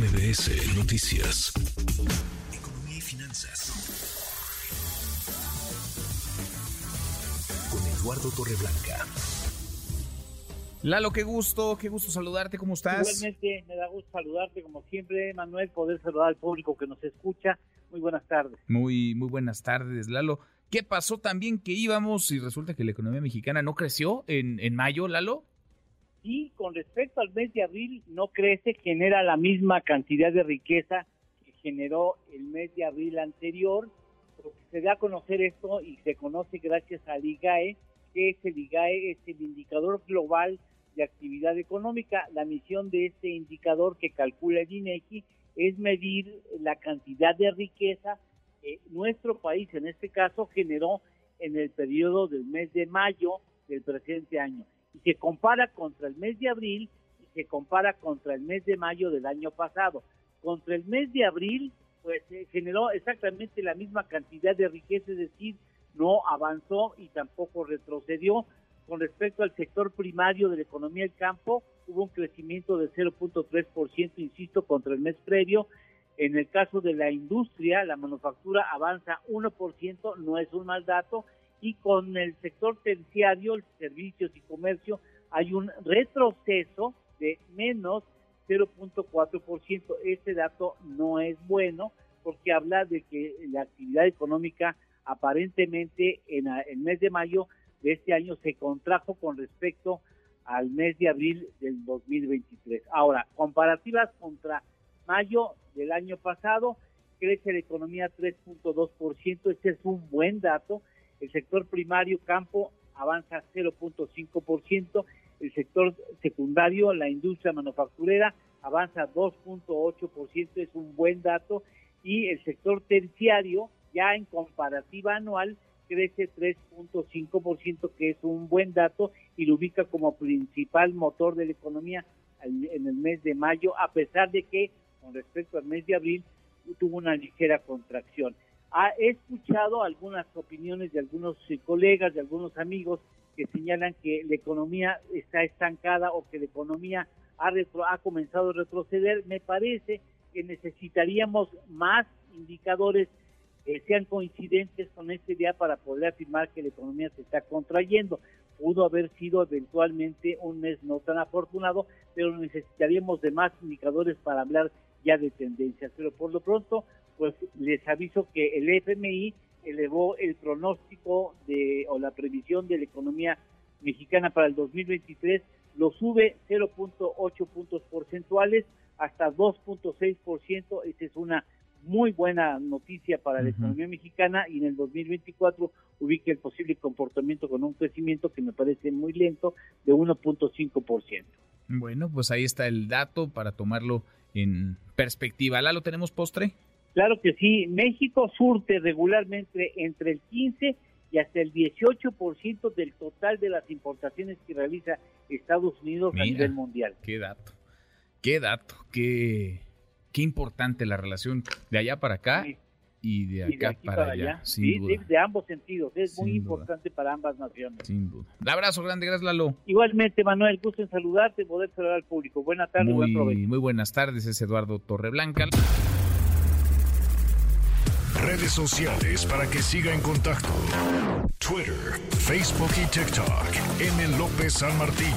MBS Noticias. Economía y finanzas. Con Eduardo Torreblanca. Lalo, qué gusto, qué gusto saludarte, ¿cómo estás? Igualmente, me da gusto saludarte como siempre, Manuel, poder saludar al público que nos escucha. Muy buenas tardes. Muy, muy buenas tardes, Lalo. ¿Qué pasó también que íbamos y resulta que la economía mexicana no creció en, en mayo, Lalo? Y con respecto al mes de abril, no crece, genera la misma cantidad de riqueza que generó el mes de abril anterior, porque se da a conocer esto y se conoce gracias al IGAE, que es el IGAE, es el indicador global de actividad económica. La misión de este indicador que calcula el INEGI es medir la cantidad de riqueza que nuestro país, en este caso, generó en el periodo del mes de mayo del presente año y se compara contra el mes de abril y se compara contra el mes de mayo del año pasado. Contra el mes de abril, pues se generó exactamente la misma cantidad de riqueza, es decir, no avanzó y tampoco retrocedió. Con respecto al sector primario de la economía del campo, hubo un crecimiento de 0.3%, insisto, contra el mes previo. En el caso de la industria, la manufactura avanza 1%, no es un mal dato, y con el sector terciario, servicios y comercio, hay un retroceso de menos 0.4%. Este dato no es bueno porque habla de que la actividad económica aparentemente en el mes de mayo de este año se contrajo con respecto al mes de abril del 2023. Ahora, comparativas contra mayo del año pasado, crece la economía 3.2%, este es un buen dato, el sector primario campo avanza 0.5%, el sector secundario, la industria manufacturera, avanza 2.8%, es un buen dato, y el sector terciario, ya en comparativa anual, crece 3.5%, que es un buen dato, y lo ubica como principal motor de la economía en el mes de mayo, a pesar de que con respecto al mes de abril tuvo una ligera contracción he escuchado algunas opiniones de algunos eh, colegas, de algunos amigos que señalan que la economía está estancada o que la economía ha, ha comenzado a retroceder. Me parece que necesitaríamos más indicadores que sean coincidentes con este día para poder afirmar que la economía se está contrayendo. Pudo haber sido eventualmente un mes no tan afortunado, pero necesitaríamos de más indicadores para hablar ya de tendencias. Pero por lo pronto, pues les aviso que el FMI elevó el pronóstico de o la previsión de la economía mexicana para el 2023, lo sube 0.8 puntos porcentuales hasta 2.6%, esa es una muy buena noticia para la economía mexicana y en el 2024 ubica el posible comportamiento con un crecimiento que me parece muy lento de 1.5%. Bueno, pues ahí está el dato para tomarlo en perspectiva. ¿La lo tenemos postre? Claro que sí, México surte regularmente entre el 15 y hasta el 18% del total de las importaciones que realiza Estados Unidos a nivel mundial. Qué dato, qué dato, qué, qué importante la relación de allá para acá y de acá para, allá. sí, de ambos sentidos, es muy importante para ambas naciones. Sin duda. Un abrazo grande, gracias Lalo. Igualmente, Manuel, gusto en saludarte, poder saludar al público. Buenas tardes, muy, buen provecho. Muy buenas tardes, es Eduardo Torreblanca redes sociales para que siga en contacto: Twitter, Facebook y TikTok. M. López San Martín.